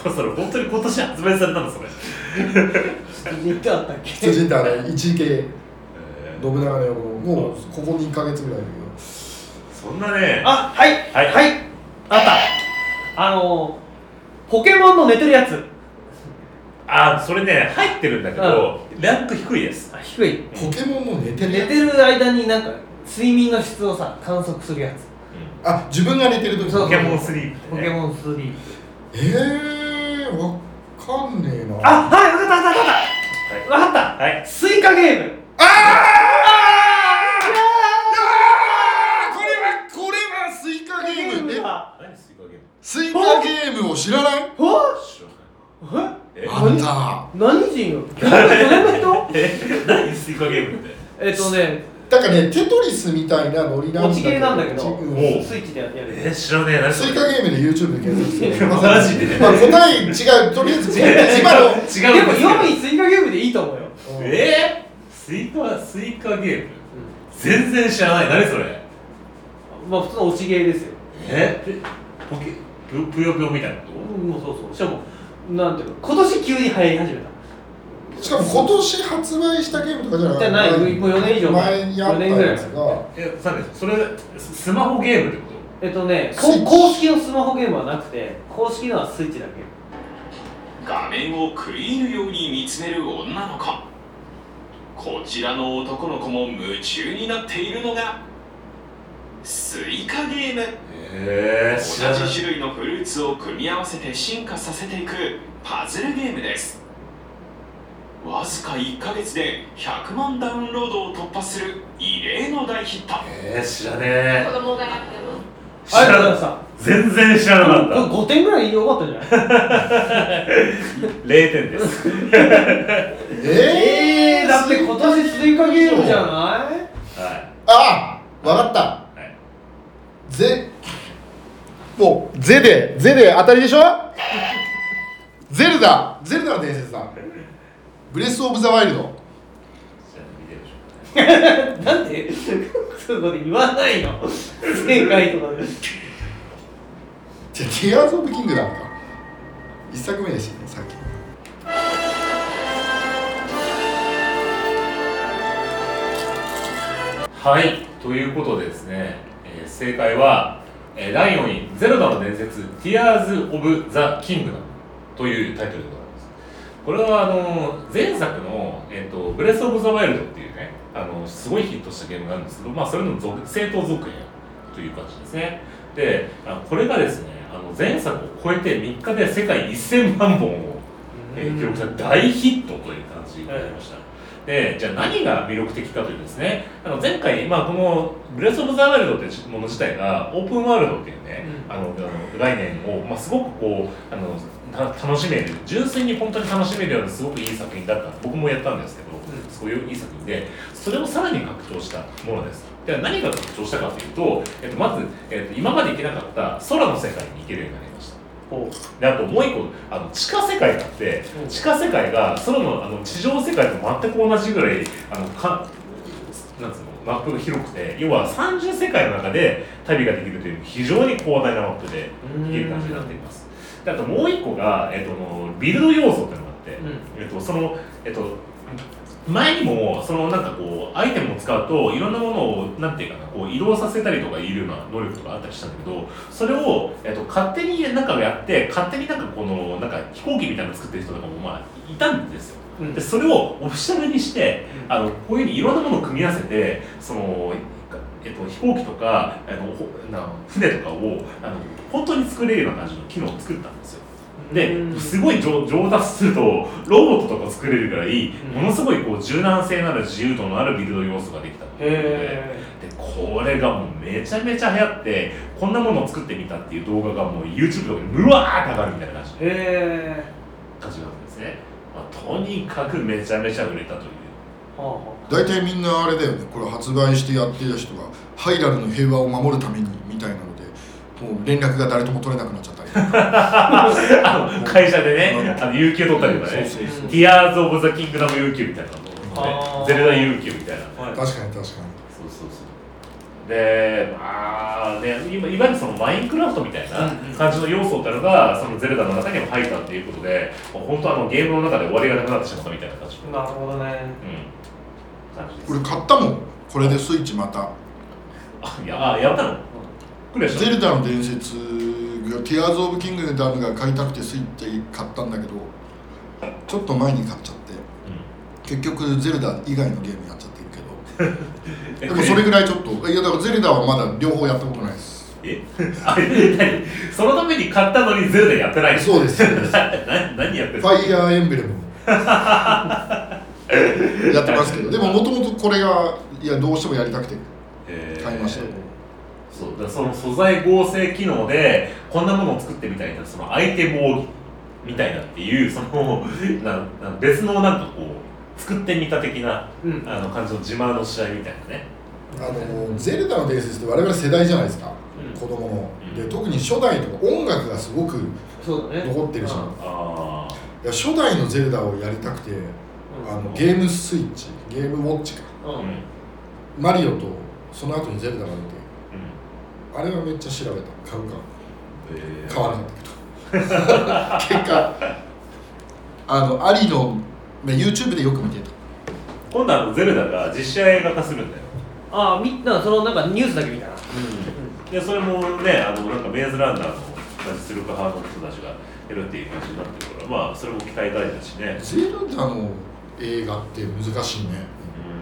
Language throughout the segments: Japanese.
それ本当に今年発売されたのそれ、言ってあったっけ？出陣ってあれ一信長の野望もう。ここ2か月ぐらいだそんなね。あはい。はい。はい。あった。あのポケモンの寝てるやつ。あそれね入ってるんだけど、ランク低いです。あ低い。けどポケモンの寝てるやつ。寝てる間になんか睡眠の質をさ観測するやつ。あ自分が寝てる時そうポケモンスリープポケモンスリープ。えー、わかんねえな。あはいわかったわかったわかった。はいわかった。はい。スイカゲーム。あーこれはこれはスイカゲームえスイカゲームスイカゲーム？を知らない？お知らない。え？あんた。何人よ？去年の人え何スイカゲームって？えっとねだからねテトリスみたいなノリなんだ落ちゲーなんだけど。うん。おスイッチでやるえ知らねえ。何スイカゲームで YouTube で検索して マジで？まあ答え違う。とりあえず今の。違う。んでもけど4位スイカゲームでいいと思うよ。えー、スイカスイカゲーム？全然知らない。何それ？まあ普通の落ちゲーですよ。え？えポケぷよぷよぷよみたいなこうんもうそうそう。しかもなんていうの今年急に流行り始めたしかも今年発売したゲームとかじゃない？じゃない。もう4年以上前。前にあった4年ぐらいやつが。とえさてそれススマホゲームってこえっとね公式のスマホゲームはなくて公式のはスイッチだけ。画面を食い入るように見つめる女の子。こちらの男の子も夢中になっているのがスイカゲーム。同じ種類のフルーツを組み合わせて進化させていくパズルゲームですわずか1ヶ月で100万ダウンロードを突破する異例の大ヒット。えー、知らねえ。子供がやってる知らなざいま全然知らなかっこれ5点ぐらい良かったんじゃない？た0点です。え えー、だって今年スイカゲームじゃない？はい。あわかった。はい。ゼもうゼでゼで当たりでしょ？ゼルダ。ゼルダの伝説だブレス・オブ・ザ・ワイルド。じゃあ見てるで？しょなんで そこで言わないの？正解とかで。じゃあティアーズ・オブ・キングダムか。一作目でしたねさっき。はいということでですね、えー正解は、えー第4位「ゼルダの伝説 Tears of the Kingdom」というタイトルでございますこれはあの前作の、えーと「ブレス・オブ・ザ・ワイルド」っていうねあのすごいヒットしたゲームなんですけど、まあ、それの続正当続編という感じですね。でこれがですねあの前作を超えて3日で世界1000万本を、えー記録した大ヒットという感じになりました、でじゃあ何が魅力的かというとですねあの前回、まあ、この「ブレス・オブ・ザ・ワイルド」というもの自体がオープンワールドっていうね、あのあの概念を、まあ、すごくこうあのた楽しめる純粋に本当に楽しめるようなすごくいい作品だった。僕もやったんですけど、そういういい作品でそれをさらに拡張したものです。では何が拡張したかというと、えっと、まず、えっと、今まで行けなかった空の世界に行けるようになりました。であともう一個あの地下世界があってうん。地下世界が空のあの地上世界と全く同じぐらいあのかなんつうのマップが広くて要は30世界の中で旅ができるという非常に広大なマップでいける感じになっていますであともう一個が、えっと、のビルド要素っていうのがあって、えっと、その、えっと、前にもそのなんかこうアイテムを使うといろんなものをなんていうかなこう移動させたりとかいうような能力とかあったりしたんだけどそれを、えっと、勝手になんかやって勝手になんかこのなんか飛行機みたいなの作ってる人とかもまあいたんですよ。うん。でそれをオフィシャルにしてあのこういうふうにいろんなものを組み合わせてその、えっと、飛行機とかあのほな船とかをあの本当に作れるような感じの機能を作ったんですよ。でうん。すごい上上達するとロボットとか作れるぐらいうん。ものすごいこう柔軟性のある自由度のあるビルド要素ができたので。へでこれがもうめちゃめちゃ流行ってこんなものを作ってみたっていう動画がもう YouTube とかにむわーって上がるみたいな感じ。感じなんですね、まあ、とにかくめちゃめちゃ売れたという。えはあは大体みんなあれだよね。これ発売してやってる人がハイラルの平和を守るためにみたいなのでもう連絡が誰とも取れなくなっちゃったり 会社でねうん。あの有給取ったりとかね。ティアーズ・オブ・ザ・キングダム有給みたいなのねゼルダ有給みたいな。はい。確かに確かに。そうそうそう。でまあね今いわゆるそのマインクラフトみたいな感じの要素っていうのがそのゼルダの中にも入ったっていうことでもう本当あのゲームの中で終わりがなくなってしまったみたいな感じの、なるほどね。うん、感じですこれ買ったもん。これでスイッチまた。あいやあやったの？クリアしたゼルダの伝説がティアーズ・オブ・キングダムが買いたくてスイッチ買ったんだけどちょっと前に買っちゃって。結局ゼルダ以外のゲームやっちゃってるけど。でもそれぐらいちょっと。いやだからゼルダはまだ両方やったことないです。え？そのために買ったのにゼルダやってない？のそうです。そうです。な何やってるファイヤーエンブレム やってますけど。でももともとこれがいやどうしてもやりたくてえー。買いましたそうだその素材合成機能でこんなものを作ってみたいなそのアイテムをみたいなっていうその なな別のなんかこう作ってみた的なうん。あの感じの自慢の試合みたいなね。あのゼルダの伝説って我々世代じゃないですか、うん。子供の。うん。で特に初代とか音楽がすごく残ってるじゃん。う。あいや初代のゼルダをやりたくてあのゲームスイッチゲームウォッチか。あうん。うんマリオとその後にゼルダが出てうん。あれはめっちゃ調べた。買うか。え。ー買わなかったけど結果あのアリのまあ YouTube でよく見てた。今度あのゼルダが実写映画化するんだよ。ああみんなそのなんかニュースだけ見たな。でそれもねあのなんかメイズランナーの出力派の人たちがやるっていう感じになってるからまあそれも期待大だしね。ゼルダの映画って難しいね。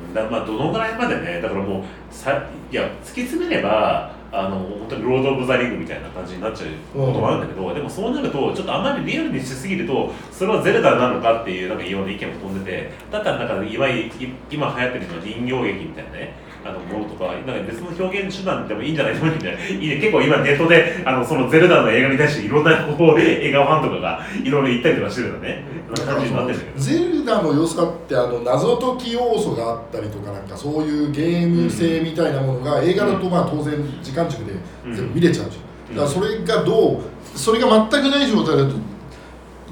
うん。だまあどのぐらいまでねだからもうさいや突き詰めればあの本当にロード・オブ・ザ・リングみたいな感じになっちゃうこともあるんだけど、でもそうなるとちょっとあまりリアルにしすぎるとそれはゼルダなのかっていうなんかいろんな意見も飛んでてだったらなんかいわゆる今流行ってるのは人形劇みたいなね。あのものとかなんか別の表現手段でもいいんじゃないと思うんだよねいいね。結構今ネットであのそのゼルダの映画に対していろんなこう映画ファンとかがいろいろ言ったりとかしてるのねそんな感じになってるんだけどゼルダの良さってあの謎解き要素があったりとかなんかそういうゲーム性みたいなものが映画だとまあ当然時間軸で。全部見れちゃうじゃん、だからそれがどうそれが全くない状態だと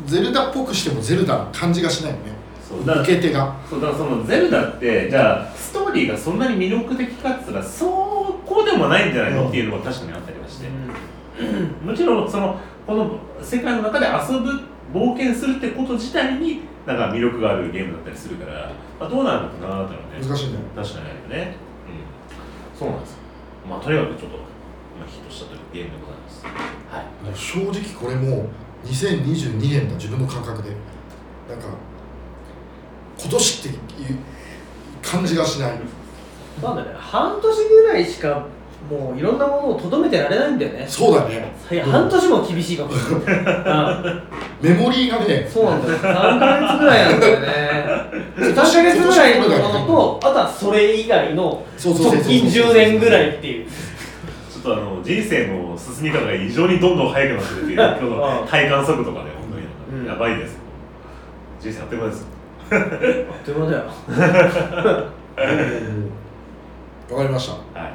ゼルダっぽくしてもゼルダの感じがしないよね受け手が。そうだからそのゼルダってじゃあストーリーがそんなに魅力的かっつったらそうこうでもないんじゃないの、うんっていうのが確かにあったりはして、もちろんそのこの世界の中で遊ぶ冒険するってこと自体になんか魅力があるゲームだったりするから、まあ、どうなるのかなって。のはね難しいね。確かにあるよね、うん、そうなんですよ。まあとにかくちょっと、まあ、ヒットしたというゲームでございます。はい。もう正直これもう2022年だ自分の感覚で。なんか今年っていう感じがしない。なんだね。半年ぐらいしかもういろんなものをとどめてられないんだよね。そうだね。いや半年も厳しいかもしれない、メモリーがね。うん、そうなんだよ。3ヶ月ぐらいなんだよね。3ヶ月ぐらいのものとあとはそれ以外のそうそうそうそう直近10年ぐらいっていう。ちょっとあの人生の進み方が異常にどんどん速くなってるっていう 体感速度がね本当に、うん。やばいです。人生あっという間ですあっという間だよ。わかりました。はい。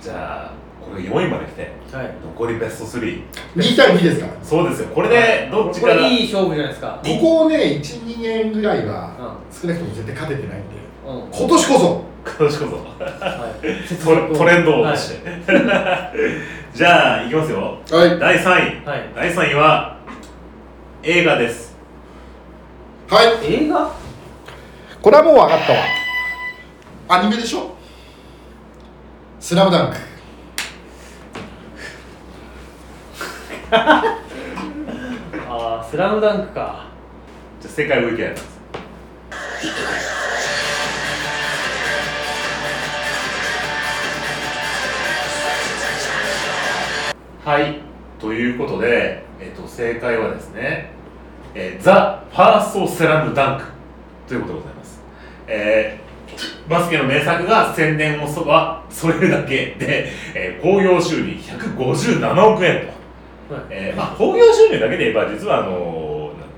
じゃあこれ4位まで来て。はい。残りベスト3 2対2ですか？らそうですよ。これでどっちこから？れいい勝負じゃないですか。ここをね12年ぐらいは少なくとも絶対勝ててないんで。うん、うん今年こそ。今年こはい、そトレ トレンドをはい出して、じゃあいきますよ。はい。第3位。はい、第3位は映画ですはい。映画？これはもう分かったわ。アニメでしょ？スラムダンク。ああスラムダンクか。じゃあ正解を受けないです。はい。ということで、えっと、正解はですね「えー、ザ・ファースト・スラムダンク」ということでございます、えーバスケの名作が宣伝をそばそれだけでえー興行、収入157億円と。はい。えーまあ、興行収入だけで言えば実はあのなん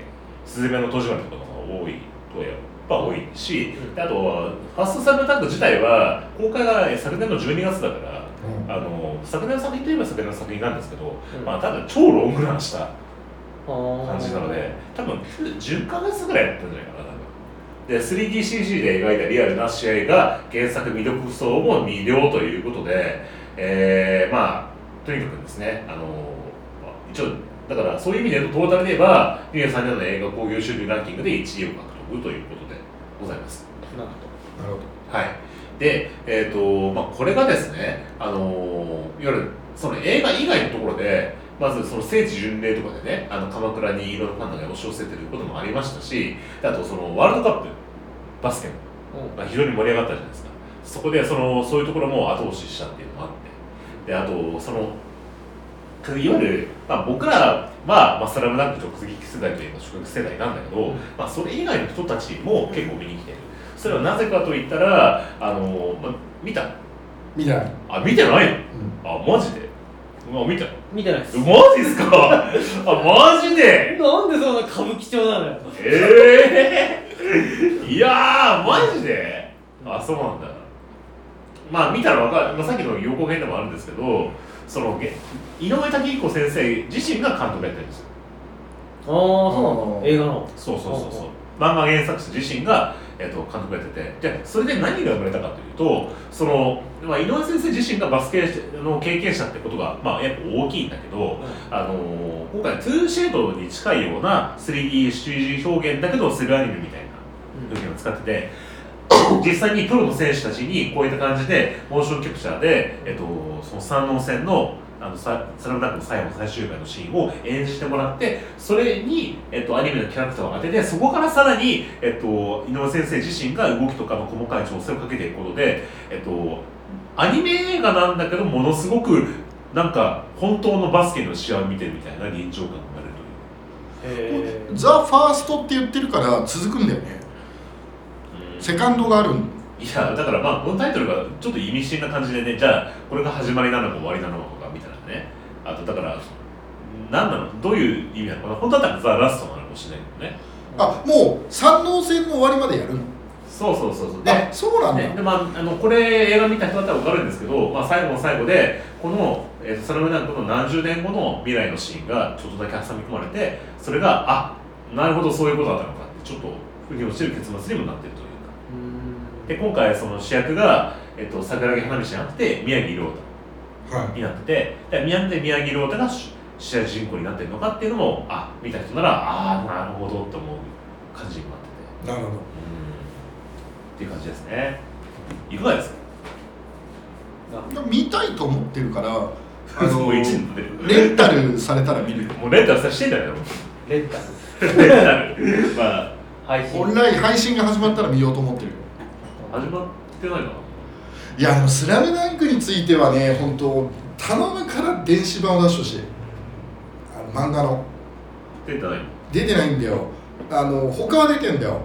スズメの戸締まりとかが多いとやっぱ多いし、うん。であとはファーストサルタンク自体は公開がえー昨年の12月だから、うん。あの昨年の作品といえば昨年の作品なんですけど、うん。まあ多分超ロングランした感感じなので多分10ヶ月ぐらいやったんじゃないかなで 3DCG で描いたリアルな試合が原作未読層も魅了ということで、えーまあとにかくですねあの、まあ一応だからそういう意味で言うとトータルで言えば23年の映画興行収入ランキングで1位を獲得ということでございます。なるなるほど。はい。でえっ、とまあこれがですねあのいわゆるその映画以外のところでまずその聖地巡礼とかでねあの鎌倉にいろいろファンが押し寄せてることもありましたしであとそのワールドカップバスケのほどまあ、非常に盛り上がったじゃないですか。そこでそのそういうところも後押ししたっていうのもあって。であとそのいわゆる、まあ、僕らは、まあ、スラムダンク直撃世代というか直撃世代なんだけど、うん。まあ、それ以外の人たちも結構見に来てる。それはなぜかといったらあの、まあ、見た？見ない、あ見てない？のうん。あマジで？うわ見た見てないです。マジっすか？あマジで？なんでそんな歌舞伎町なのよ。ええ いやーマジで？あそうなんだ。まあ見たらわかる、まあ、さっきの予告編でもあるんですけどそのげ井上武彦先生自身が監督やってるんですよ。ああそうなの？映画のそうそうそうそう漫画原作者自身が、えっと監督やってて。じゃあそれで何が生まれたかというとその、まあ、井上先生自身がバスケの経験者ってことが、まあ、やっぱ大きいんだけど、あのー今回トゥーシェードに近いような 3DCG 表現だけどセルアニメみたいな表現を使ってて、実際にプロの選手たちにこういった感じでモーションキャプチャーで、えっと、その三能戦のあのさスラムダンクの最後の最終回のシーンを演じてもらってそれに、えっと、アニメのキャラクターを当ててそこからさらに、えっと、井上先生自身が動きとかの細かい調整をかけていくことで、えっと、アニメ映画なんだけどものすごくなんか本当のバスケの試合を見てるみたいな臨場感が生まれるという。ザ・ファーストって言ってるから続くんだよね。セカンドがあるんいやだからまあこのタイトルがちょっと意味深な感じでねじゃあこれが始まりなのか終わりなのかあとだから何なの？どういう意味なの？かな本当だったらザ・ラストなのかもしれないけどね。あもう三能戦の終わりまでやるの？そうそうそうそう。であそうなんだ、ねでまあ、あのこれ映画見た人だったら分かるんですけど、まあ、最後の最後でこの「えーとスラムダンクの何十年後の未来のシーンがちょっとだけ挟み込まれてそれがあなるほどそういうことだったのかってちょっと腑に落ちる結末にもなってるというか。うん。で今回その主役が、えっと、桜木花道じゃなくて宮城亮太はいになっててで宮で宮城亮太が主主役人公になってるのかっていうのもあ見た人ならああなるほどって思う感じになってて。なるほど。うん。っていう感じですね。いかがですか？見たいと思ってるから あものレンタルされたら見る。よ もうレンタルさしてんだよレンタル。レンタル。まあ。配信オンライン配信が始まったら見ようと思ってる。よ始まってないかないやでも「スラムダンクについてはね本当頼むから電子版を出してほしい。あの漫画の。出てない。出てないんだよ。あの他は出てんだよ。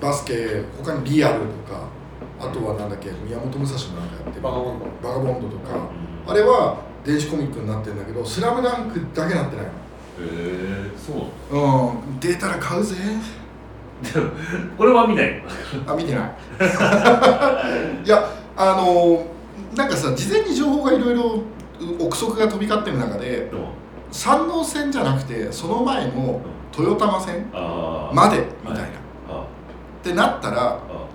バスケ他にリアルとかあとはなんだっけ宮本武蔵もなんかやってる。バガボンバガボンドとか。うん。あれは電子コミックになってるんだけど「スラムダンクだけなってないへえそうなののうん。出たら買うぜ。でもこれは見ない。あ見てない。いやあのなんかさ事前に情報がいろいろ憶測が飛び交ってる中での山王線じゃなくてその前の豊玉線までみたいな、あってなったらあ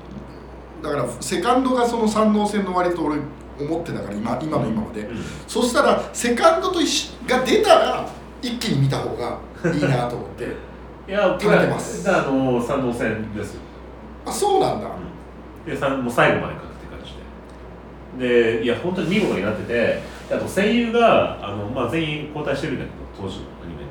だからセカンドがその山王線の割と俺思ってたから今今の今まで、うん。そしたらセカンドとが出たら一気に見た方がいいなと思って いや食べてます。あの線ですよ。あそうなんだ。でさもう最後まで書くって感じででいや本当に見事になっててであと声優があの、まあ、全員交代してるんだけど当時のアニメ。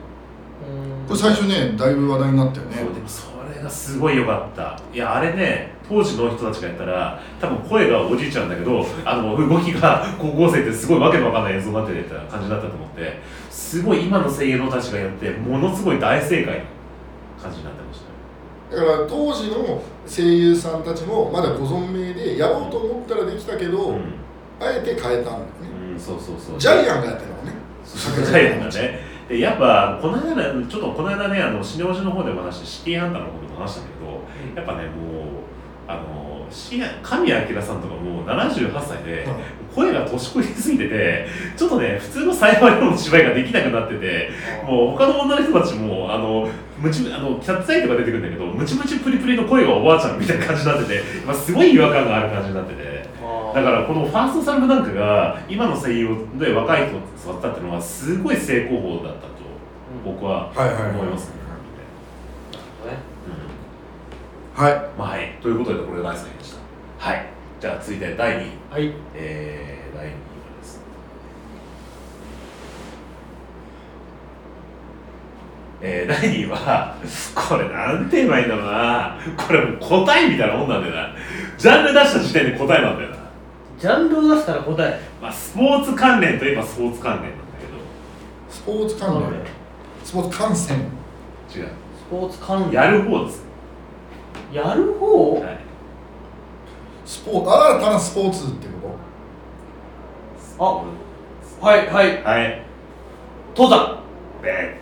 これ最初ねだいぶ話題になったよね。そうでもそれがすごい良かった。いやあれね当時の人たちがやったら多分声がおじいちゃんだけどあの動きが高校生ってすごいわけのわかんない映像になってた感じだったと思ってすごい今の声優のたちがやってものすごい大正解な感じになってましたねだから当時の声優さんたちもまだご存命でやろうと思ったらできたけど、うん、あえて変えたんだよね、うん、そうそうそう。ジャイアンがやってるのね。ジャイアンがね。でやっぱこの間ねちょっとこの間ねあのシネの方でも話してシティーハンターの方でも話したけどやっぱねもう神谷明さんとかもう78歳で声が年越しすぎててちょっとね普通の幸いの芝居ができなくなっててもう他の女の人たちもあのムチあのキャッツアイとか出てくるんだけどムチムチプリプリの声がおばあちゃんみたいな感じになってて、まあ、すごい違和感がある感じになってて。だからこのファーストサルムダンクが今の声優で若い人を育ったっていうのはすごい成功法だったと僕ははいはいはい。思いますね。うんはいまあはい、ということでこれが第3位でした。はい、じゃあ続いて第2位、はいえー、第2位はですね。えー、第2位は、これなんて言えばいいんだろうな。これもう答えみたいなもんなんだよな。ジャンル出した時点で答えなんだよな。ジャンルを出したら答えまあ、スポーツ関連といえばスポーツ関連なんだスポーツ関連スポーツ観戦けど、違う。スポーツ関連やる方です。やる方？はい。スポーツ新たなスポーツってこあはいはい。はい。登山。え？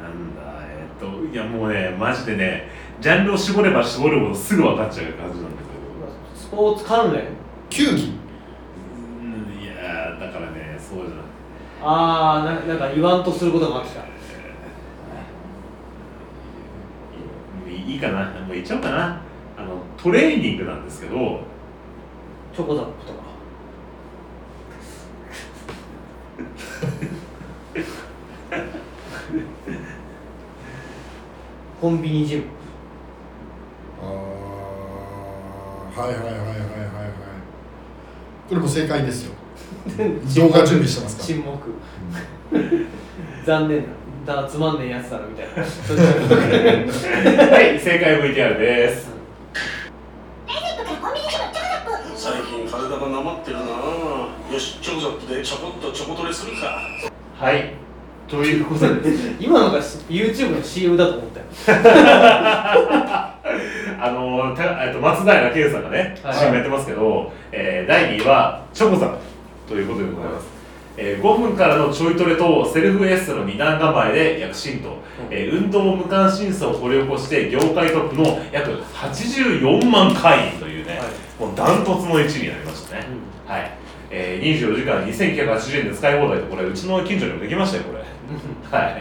なんだえっといやもうねマジでねジャンルを絞れば絞るほどすぐ分かっちゃう感じなんだスポーツ関連？と球技？けどうんいやーだからねそうじゃなくてああななんか言わんとすることがあってきたいいいかな。もう言っちゃおうかな。あのトレーニングなんですけど。チョコザップとか。コンビニジム。あーはいはいはいはいはいはい。これも正解ですよ。動画準備してますか沈黙。残念だだつまんねえやつだろみたいな。はい正解 VTR です。最近体がなまってるなよしチョコザップでちょこっとチョコトレするかはいということで今のが YouTube の CM だと思ったよあのたえっと松平健さんがね、はい CM やってますけど、えー第2位はチョコザップということでございます、えー5分からのちょいトレとセルフエステの二段構えで躍進と、えー運動無関心さを掘り起こして業界トップの約84万会員というね、はい。もうダントツの1位になりましたね、はい、えー、24時間2980円で使い放題とこれうちの近所にもできましたよこれ。はい。ね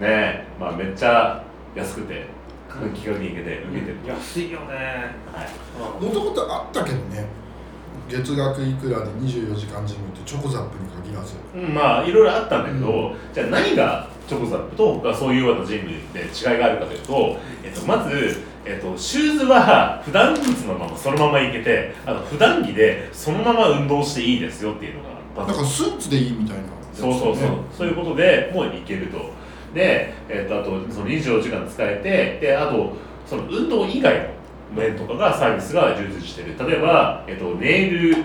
えまあめっちゃ安くて気軽に行けて受けてる、安いよね。はい。もともとあったけどね月額いくらで24時間ジムってチョコザップに限らず。うんまあいろいろあったんだけど、うじゃあ何がチョコザップと他そういうようなジムで違いがあるかというと、えっと、まず、えっと、シューズは普段靴のままそのままいけてあの普段着でそのまま運動していいですよっていうのがまずなんかスーツでいいみたいなやつそうそうそう、そういうことでもういけると。で、えっとあとその24時間使えてであとその運動以外の面とかがサービスが充実してる。例えば、えっとネイル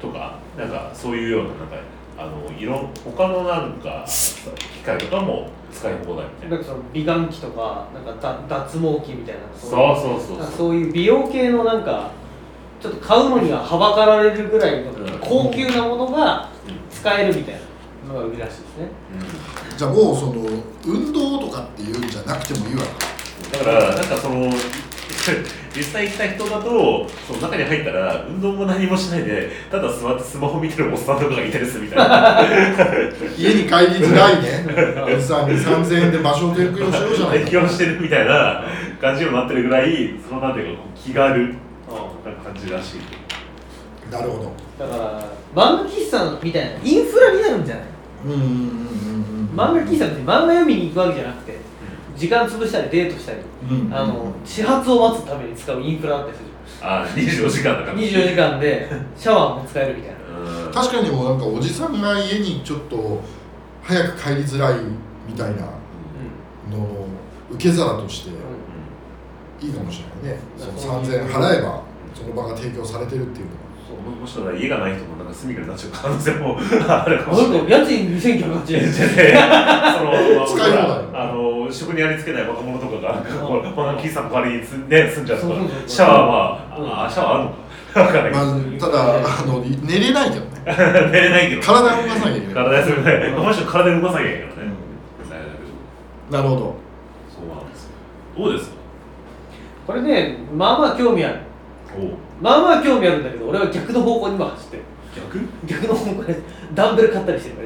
とかなんかそういうようななんかあのいろん他のなんか機械とかも使い放題みたいな。んなかその美顔器とかなんかだ脱毛器みたいなそうそうそうそう。そういう美容系のなんかちょっと買うのにははばかられるぐらいのうん。高級なものがうん。使えるみたいなのが売りらしいですね。じゃあもうその運動とかっていうんじゃなくてもいいわけ。だからなんかその 実際来た人だとその中に入ったら運動も何もしないでただ座ってスマホ見てるおっさんとかがいたりするみたいな。家に帰りづらいね。おじさんに3000円で場所を提供しようじゃない適応してるみたいな感じにもなってるぐらいそのなんていうか気軽な感じらしい。なるほど。だから漫画喫茶みたいなインフラになるんじゃない？うんうんうんうんうん。漫画喫茶って漫画読みに行くわけじゃなくて時間潰したりデートしたり、うん。あの始発を待つために使うインフラだったりするあ24時間だから。24時間でシャワーも使えるみたいな。うん。確かにもうなんかおじさんが家にちょっと早く帰りづらいみたいなのを受け皿としていいかもしれないね、うん。その3000円払えばその場が提供されてるっていうのは。ももしかしたら家がない人もなんか住みかになっちゃう可能性もあるかもしれない。家賃2980円。その使い放題。あの職にありつけない若者とかがこのこのキーさんの代わりに住んで住んじゃうとかシャワーはあシャワーあるのかただあの寝れないけどね。寝れないけど。体を動かさなきゃいけない。体休めないこの人体動かさなきゃいけないからね、なるほど。そうなんですよ。どうですか。これねまあまあ興味ある。おまあまあ興味あるんだけど俺は逆の方向に今走ってる。逆？逆の方向でダンベル買ったりしてるか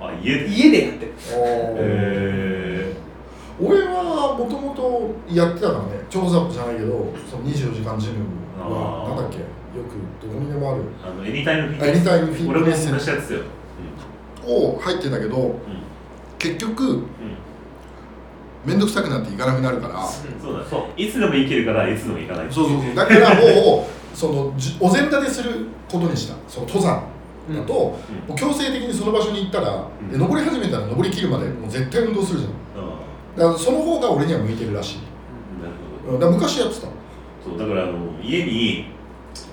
ら。あ家で？家でやってる。え俺はもともとやってたからね調査じゃないけどその24時間ジムはなんだっけ？よくどこにでもある。ー、あのエニタイムフィッあエニタイムフィット俺も同ネスじやつよ、を入ってんだけどうん。うん結局うん。面倒くさくなっていかなくなるから。そうだそういつでも行けるからいつでも行かないそうそうそう。だからもう そのじお膳立てすることにした。その登山だと、もう強制的にその場所に行ったら、うん。で登り始めたら登り切るまでもう絶対運動するじゃん。あだからその方が俺には向いてるらしいあなるほどうんだから昔やってたそうだからあの家に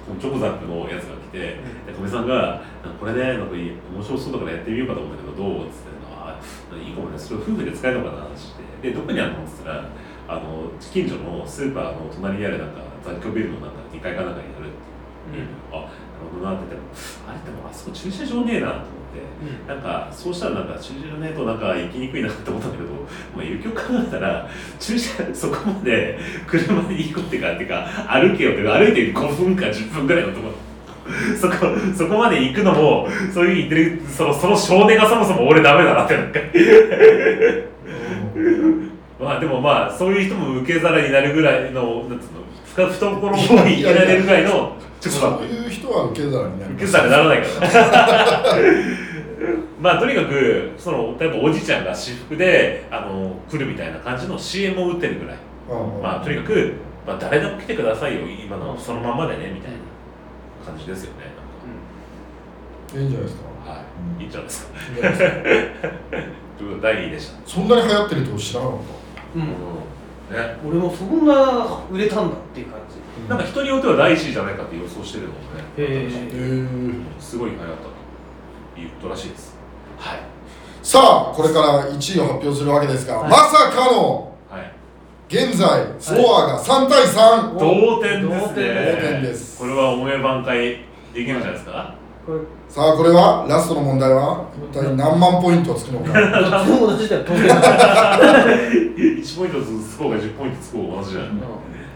このチョコザップのやつが来て、でかみさんが「これねなんかいい面白そうだからやってみようかと思うんだけどどう?」っつって「あいいかもねそれ夫婦で使えるのかな?」って言ってでどこにあるの?」っつったらあの近所のスーパーの隣にあるなんか雑居ビルのなんか2階かなんかにあるっていう、あなるほどなって言ってもあれでもあそこ駐車場ねえなと思って。なんかそうしたらなんか駐車場ねえとなんか行きにくいなって思ったんだけど、まあ、よくよく考えたら駐車そこまで車で行こうってかっていうか歩けよって歩いて5分か10分ぐらいのところ。そこそこまで行くのもそういう言ってるそのその少年がそもそも俺ダメだなってなんか。まあでもまあそういう人も受け皿になるぐらいのなんつうの懐に行けられるぐらいのちょっとそういう人は受け皿になる受け皿にならないからまあとにかくその例えばおじいちゃんが私服であの来るみたいな感じの CM を打ってるぐらい。うんまあとにかく、まあ、誰でも来てくださいよ。今のそのままでねみたいな感じですよね。いいんじゃないですか？はい。いいんじゃないですか。いいんじゃないですか？ということで第2位でした。そんなに流行ってると知らなかっうん。ね。俺もそんな売れたんだっていう感なんか人によっては第1位じゃないかって予想してるのもね。へへーすごい流行ったと言ったらしいです。はい。さあこれから1位を発表するわけですが、はい。まさかのはい。現在スコアが3対3、同点ですね。同点です。これは思い挽回できるんじゃないですか？さあこれは？ラストの問題は？一体何万ポイントつくのか。同じだよ。当然1ポイントずつスコアが10ポイントつく同じじゃん。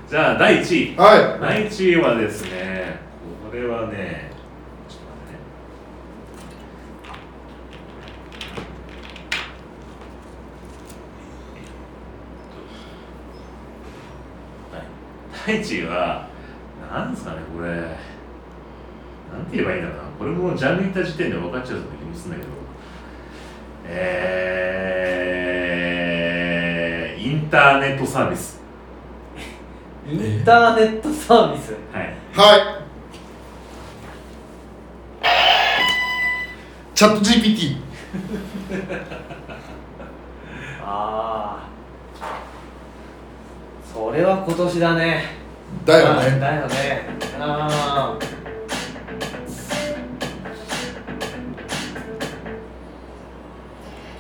じゃあ第1位。はい。第1位はですねこれはねちょっと待ってね。はい第1位はなんですかねこれ。なんて言えばいいんだろうなこれもジャンル言った時点で分かっちゃうような気もするんだけどえー、インターネットサービス。インターネットサービス？はい。はい。チャット GPT ああそれは今年だね。だよね。あだよね。ああ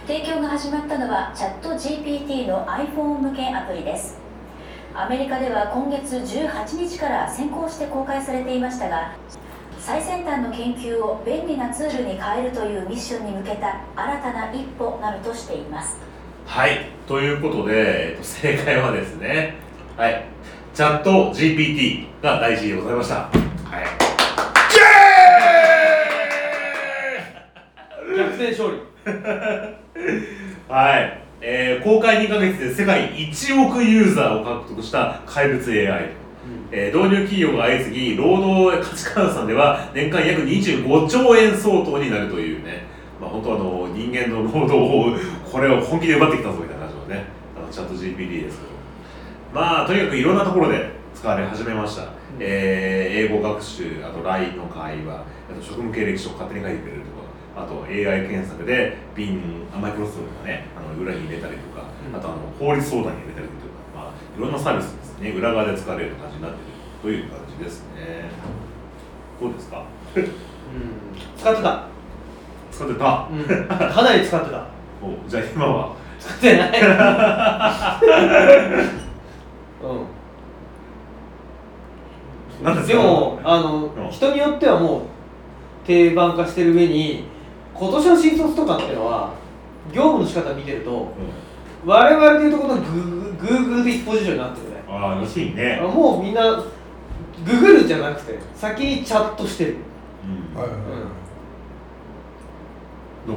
提供が始まったのはチャット GPT の iPhone 向けアプリです。アメリカでは今月18日から先行して公開されていましたが最先端の研究を便利なツールに変えるというミッションに向けた新たな一歩なるとしています。はい、ということで、えっと、正解はですね、はい、チャット GPT が大事でございました。はい、逆転勝利 はい、えー公開2ヶ月で世界1億ユーザーを獲得した怪物 AI。えー導入企業が相次ぎ、労働価値換算では年間約25兆円相当になるというね、まあ、本当あの人間の労働をこれを本気で奪ってきたぞみたいな感じのね、あのチャット GPT ですけど。まあとにかくいろんなところで使われ始めました、えー英語学習あと LINE の会話あと職務経歴書を勝手に書いてくれるあと AI 検索であマイクロソフトがねあの裏に入れたりとか、うん。あとあの法律相談に入れたりとか、まあ、いろんなサービスですね。裏側で使われる感じになっているという感じですね。どうですか？うん。使ってた、使ってた。うん、かなり使ってた。おじゃあ今は？使ってない。うん。ででもあの、うん。人によってはもう定番化してる上に今年の新卒とかっていうのは業務の仕方見てるとうん。我々でいうところのグーグーグル的ポジションになってるねああらしいね。もうみんなググるじゃなくて先にチャットしてる、うん。はいはいど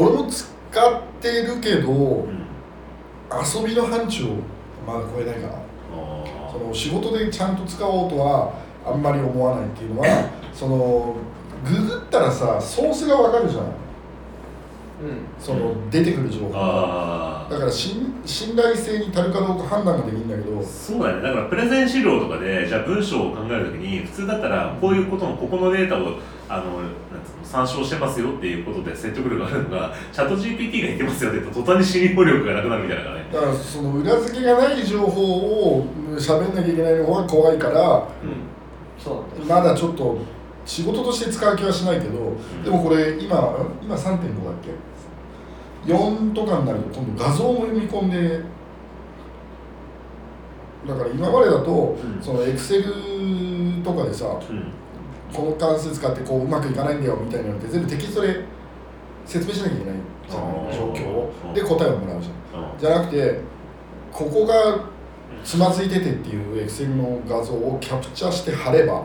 う？俺も使ってるけど、うん。遊びの範疇をまだ超えないかなあその仕事でちゃんと使おうとはあんまり思わないっていうのはそのググったらさソースがわかるじゃん。うん。その出てくる情報。あだから信信頼性に足るかどうか判断ができるんだけど。そうだね。だからプレゼン資料とかでじゃあ文章を考えるときに普通だったらこういうことのここのデータをあのなんつうの参照してますよっていうことで説得力があるのがチャット GPT が言ってますよって言うと途端に心理力がなくなるみたいな。ねだからその裏付けがない情報を喋んなきゃいけないのが怖いからそうなんだよ。まだちょっと仕事として使う気はしないけどでもこれ今今3.5だっけ？4とかになると今度画像も読み込んでだから今までだと、うん。そのエクセルとかでさうん。この関数使ってこううまくいかないんだよみたいなのって全部テキストで説明しなきゃいけない。じゃない状況で答えをもらうじゃん。うん。じゃなくてここがつまずいててっていうエクセルの画像をキャプチャーして貼れば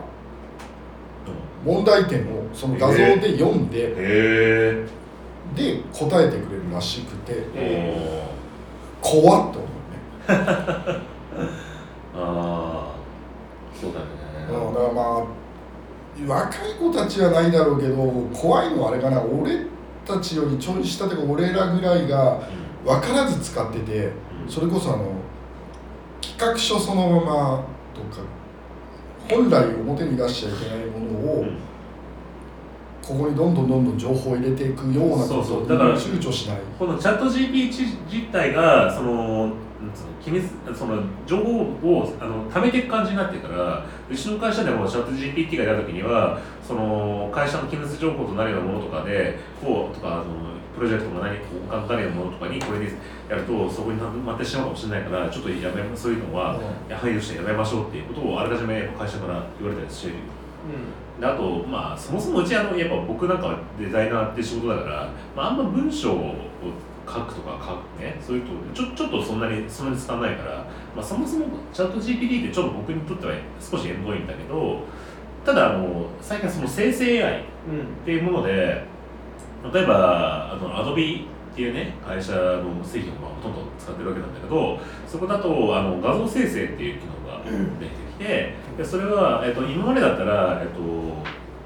問題点をその画像で読んで、へえで答えてくれるらしくてえ怖っと思うね ああそうだね。うんだからまあ若い子たちはないだろうけど怖いのはあれかな。俺たちよりちょい下とか俺らぐらいが分からず使っててうん。それこそあの企画書そのままとか本来表に出しちゃいけないものを、うん。ここにどんどんどんどん情報を入れていくようなことをだから躊躇しない。このチャット GPT 自体がその機密その情報をあの貯めていく感じになってるからうちの会社でもチャット GPT が出た時にはその会社の機密情報となるようなものとかでこうとかあのプロジェクトが何か他の誰のものとかにこれでやるとそこに埋まってしまうかもしれないからちょっとやめそういうのは配慮してやめましょうっていうことをあらかじめ会社から言われたりしてる。であと、まあ、そもそもうちあのやっぱ僕なんかはデザイナーって仕事だから、まあ、あんま文章を書くとか書くねそういうとちょちょっとそんなにそんなに使わないから、まあ、そもそもチャット GPT ってちょっと僕にとっては少し縁遠いんだけどただあの最近はその生成 AI っうんていうもので例えばあの Adobe っていうね会社の製品をまあほとんど使ってるわけなんだけどそこだとあの画像生成っていう機能が出てきて、でそれは、えっと、今までだったら、えっと、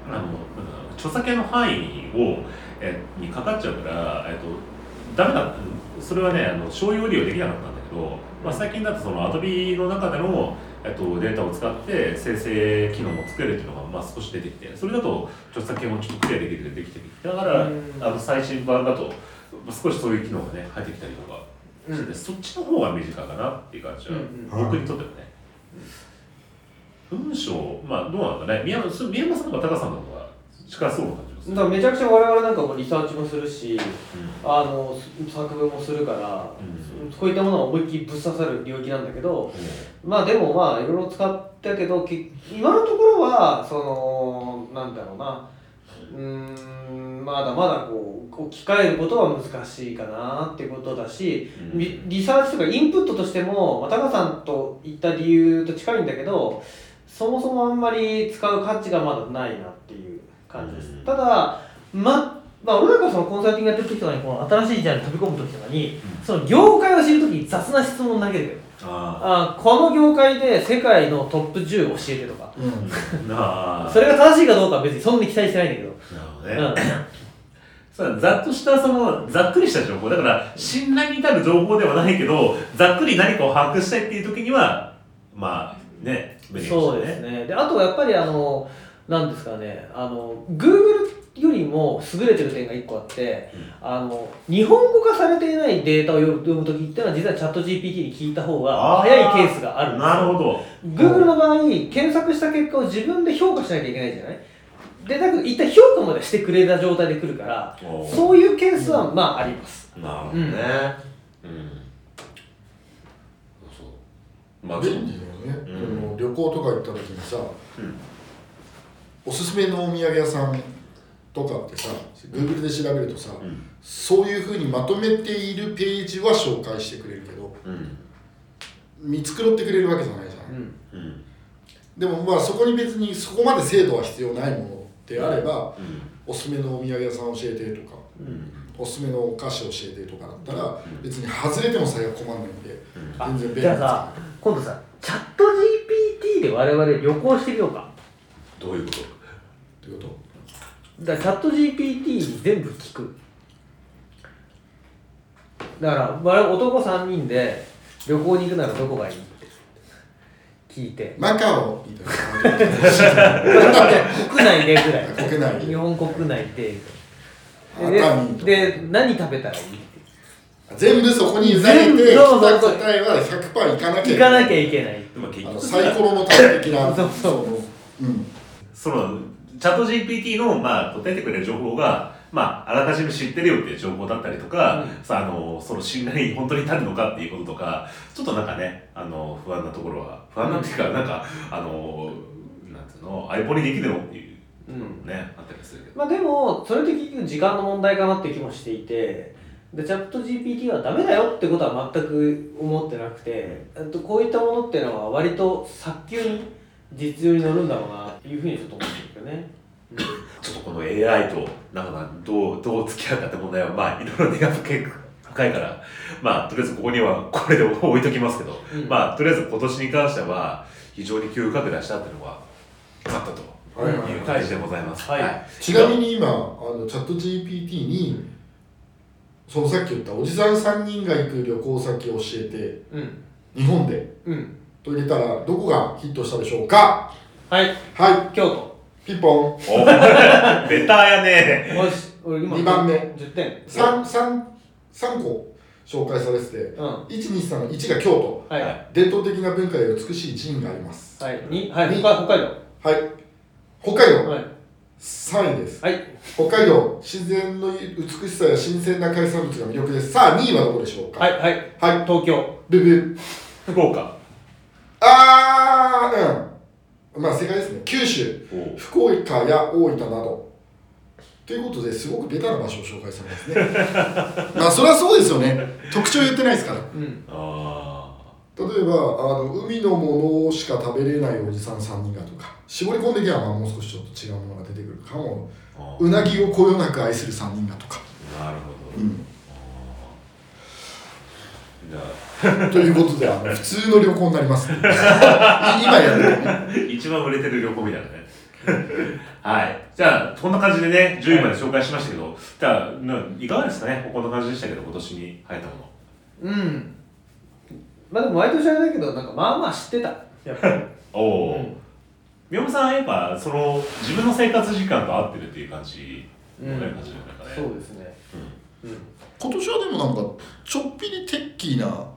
あの著作権の範囲を、えにかかっちゃうから、えっと、ダメだそれはねあの商用利用できなかったんだけど、まあ、最近だとその Adobe の中での、えっと、データを使って生成機能も作れるっていうのが、まあ、少し出てきてそれだと著作権をちょっとクリアできるできてきてだから、うん。あの最新版だと少しそういう機能がね入ってきたりとかして、うんそっちの方が身近かなっていう感じは、うんうん。僕にとってはね、文章まあどうなんだね。宮山そう宮山さんとか高さんの方が近そうな感じがするだからめちゃくちゃ我々なんかもリサーチもするしあの作文もするから、うん。こういったものは思いっきりぶっ刺さる領域なんだけどまあでもまあいろいろ使ったけどき今のところはそのなんだろうなうーんまだまだこう置き換えることは難しいかなってことだし、うん。リリサーチとかインプットとしても、まあ、タカさんと言った理由と近いんだけどそもそもあんまり使う価値がまだないなっ感じです、うん。ただままあ、俺なんかそのコンサルティングやってる時とかにこの新しいジャンルに飛び込む時とかに、うん。その業界を知る時に雑な質問を投げるよ。ああこの業界で世界のトップ10教えてとか。うん。それが正しいかどうかは別にそんなに期待してないんだけど、なるほどね、そうざっとしたそのざっくりした情報。だから信頼に至る情報ではないけどざっくり何かを把握したいっていう時にはまあね便利かもしそうですね。であとやっぱりあのなんですかね。あの Google よりも優れてる点が1個あって、あの日本語化されていないデータを読む時っていうのは実はチャット GPT に聞いた方が早いケースがあるんですよ。なるほど。Google の場合検索した結果を自分で評価しなきゃいけないじゃない？でだけど一旦評価までしてくれた状態で来るからそういうケースはまああります。なるほどね。うん、そう。まあ便利だよね、うん。あの旅行とか行った時にさ、うんおすすめのお土産屋さんとかってさ Google で調べるとさ、うん。そういうふうにまとめているページは紹介してくれるけどうん。見繕ってくれるわけじゃないじゃん。うん。でもまあそこに別にそこまで精度は必要ないものであれば、うん。おすすめのお土産屋さん教えてとかうん。おすすめのお菓子教えてとかだったら別に外れても最悪困らないんであ全然便利。じゃあさ今度さチャット GPT で我々旅行してみようか。どういうこと？ということ？だからチャット GPT に全部聞く。だから我々男3人で旅行に行くならどこがいいって聞いて。マカオ国内でぐらい。国内で。日本国内で。熱で何食べたらいいって。全部そこに委ねて全部来そうそう。そうた答えは100%いかなきゃい行かけない。なきゃいけない。サイコロの大的なそうそうう。んそのチャット GPT の、まあ、答えてくれる情報が、まあ、あらかじめ知ってるよっていう情報だったりとか、うん。さあのその信頼に本当に至るのかっていうこととかちょっとなんかねあの不安なところは不安なっていうか、なんかあのなんていうの相棒にできるのっていううん。ねあったりするけど。まあでもそれって結局時間の問題かなって気もしていてでチャット GPT はダメだよってことは全く思ってなくてえっとこういったものっていうのは割と早急に実用に乗るんだろうなっていうふうにちょっと思ってるけどね、ちょっとこの AI となんかどうどう付き合うかって問題はまあいろいろ根が深い深いからまあとりあえずここにはこれで置いときますけど、うん。まあとりあえず今年に関しては非常に急拡大したっていうのがあったとはいう感じでございます。はい。ちなみに今あのチャット GPT にそのさっき言ったおじさん3人が行く旅行先を教えてうん。日本でうん。と入れたらどこがヒットしたでしょうか？はい。は京都。いピンポン。おベターやね。よし俺今二番目。10点 3, 三三個紹介されて。てうん。は123の1が京都。い。はい。伝統的な文化で美しい寺院があります。はい。にはい。に北海北海道。はい。北海道。はい。3位です。はい。北海道自然の美しさや新鮮な海産物が魅力です。さあ2位はどこでしょうか？はいはい。はい。東京。ブブ。福岡。あーうんまあ正解ですね。九州お福岡や大分など。ということですごくベタな場所を紹介されますね。まあそれはそうですよね。特徴言ってないですから。うん。あ例えばあの海のものしか食べれないおじさん3人がとか絞り込んでいけばまあもう少しちょっと違うものが出てくるかも。うなぎをこよなく愛する3人がとか、ーなるほど、うん、ということであの普通の旅行になります、ね、今やるとねあ一番売れてる旅行みたいなね。はい。じゃあこんな感じでね10位まで紹介しましたけど、じゃあないかがですかね？こんな感じでしたけど今年に流行ったもの。うん。まあでも毎年あれだけどなんかまあまあ知ってた。やっぱりおお、うん宮本さんはやっぱその自分の生活時間と合ってるっていう感じのね、うん。感じなんかね。そうですね。うん今年はでもなんかちょっぴりテッキーな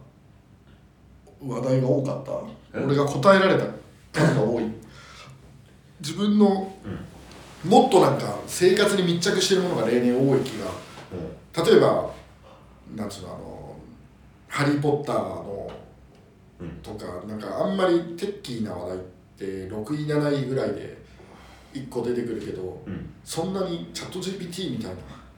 話題が多かった。え俺が答えられた数が多い。自分のもっとなんか生活に密着してるものが例年多い気が。例えばなんつうのあの「ハリー・ポッターの」うん。とかなんかあんまりテッキーな話題って6位7位ぐらいで1個出てくるけどうん。そんなにチャット GPT みたいな。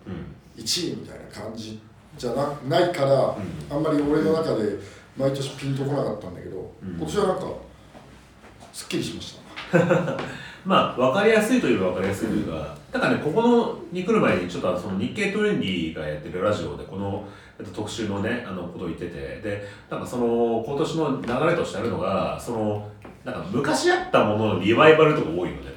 うん1位みたいな感じじゃなないから、あんまり俺の中で毎年ピンとこなかったんだけど、うん。今年はなんかすっきりしました。まあ分かりやすいといえば分かりやすいというか、だからねここのに来る前にちょっとその日経トレンディがやってるラジオでこのえっと特集のねあのことを言っててでなんかその今年の流れとしてあるのがそのなんか昔あったもののリバイバルとか多いよね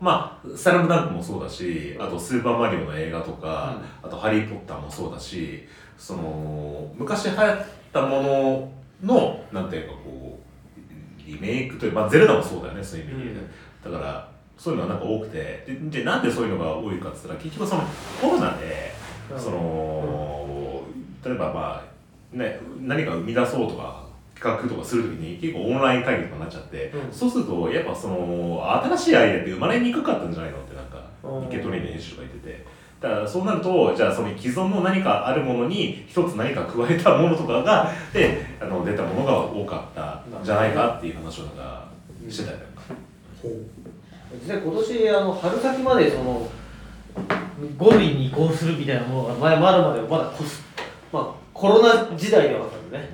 まあ「スラムダンクもそうだしあと「スーパーマリオ」の映画とか、あと「ハリー・ポッター」もそうだしその昔流行ったもののなんていうかこうリメイクというまあゼルダもそうだよねそういう意味で、だからそういうのはなんか多くて。ででなんでそういうのが多いかっつったら結局そのコロナで、うん。その、例えばまあね何か生み出そうとか企画とかするときに結構オンライン会議とかになっちゃって、うん。そうするとやっぱその新しいアイデアって生まれにくかったんじゃないのってなんかうん日経トレーニング編集とか言ってて。だからそうなるとじゃあその既存の何かあるものに一つ何か加えたものとかがであの出たものが多かったんじゃないかっていう話をなんかしてたよね。ほう。実際今年あの春先までその5類に移行するみたいなものが前まだまでまだこす、まあ、コロナ時代ではあったんでね、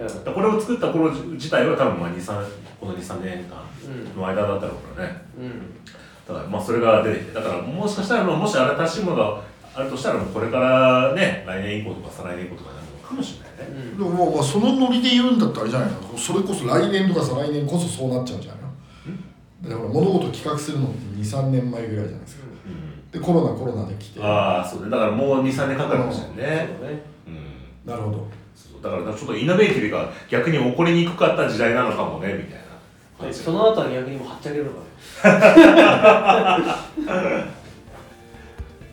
うん。これを作った頃自体は多分まあ2 3この23年間うんの間だったろうからねうん、だからまあそれが出てきてだからもしかしたらまあもし新しいものがあるとしたらもうこれからね来年以降とか再来年以降とかになるのかもしれないね。でももうまあそのノリで言うんだったらあれじゃないの？それこそ来年とか再来年こそそうなっちゃうんじゃないの？だから物事を企画するのって23年前ぐらいじゃないですか。うん。でコロナコロナで来て。なああそうね。だからもう23年かかるかもしれないね。うん。るほどだからちょっとイノベーティブが逆に起こりにくかった時代なのかもねみたいな。感じその後は逆にもうはっちゃけるのかね。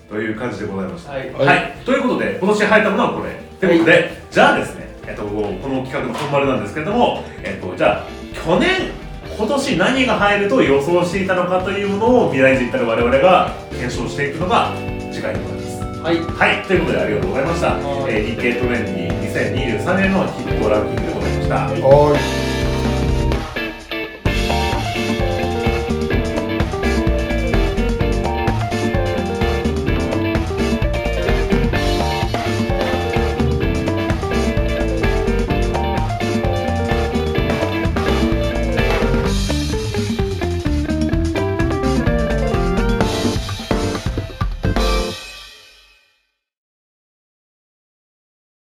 という感じでございました。はい。はい、ということで今年入ったものはこれ。ということで、じゃあですね、えっと、この企画の本丸なんですけれども、えっと、じゃあ去年今年何が入ると予想していたのかというものを未来人たる我々が検証していくのが次回でございます。はい。はい、ということでありがとうございました。はい。えー日経トレンディ2023年のヒットランキングでございました。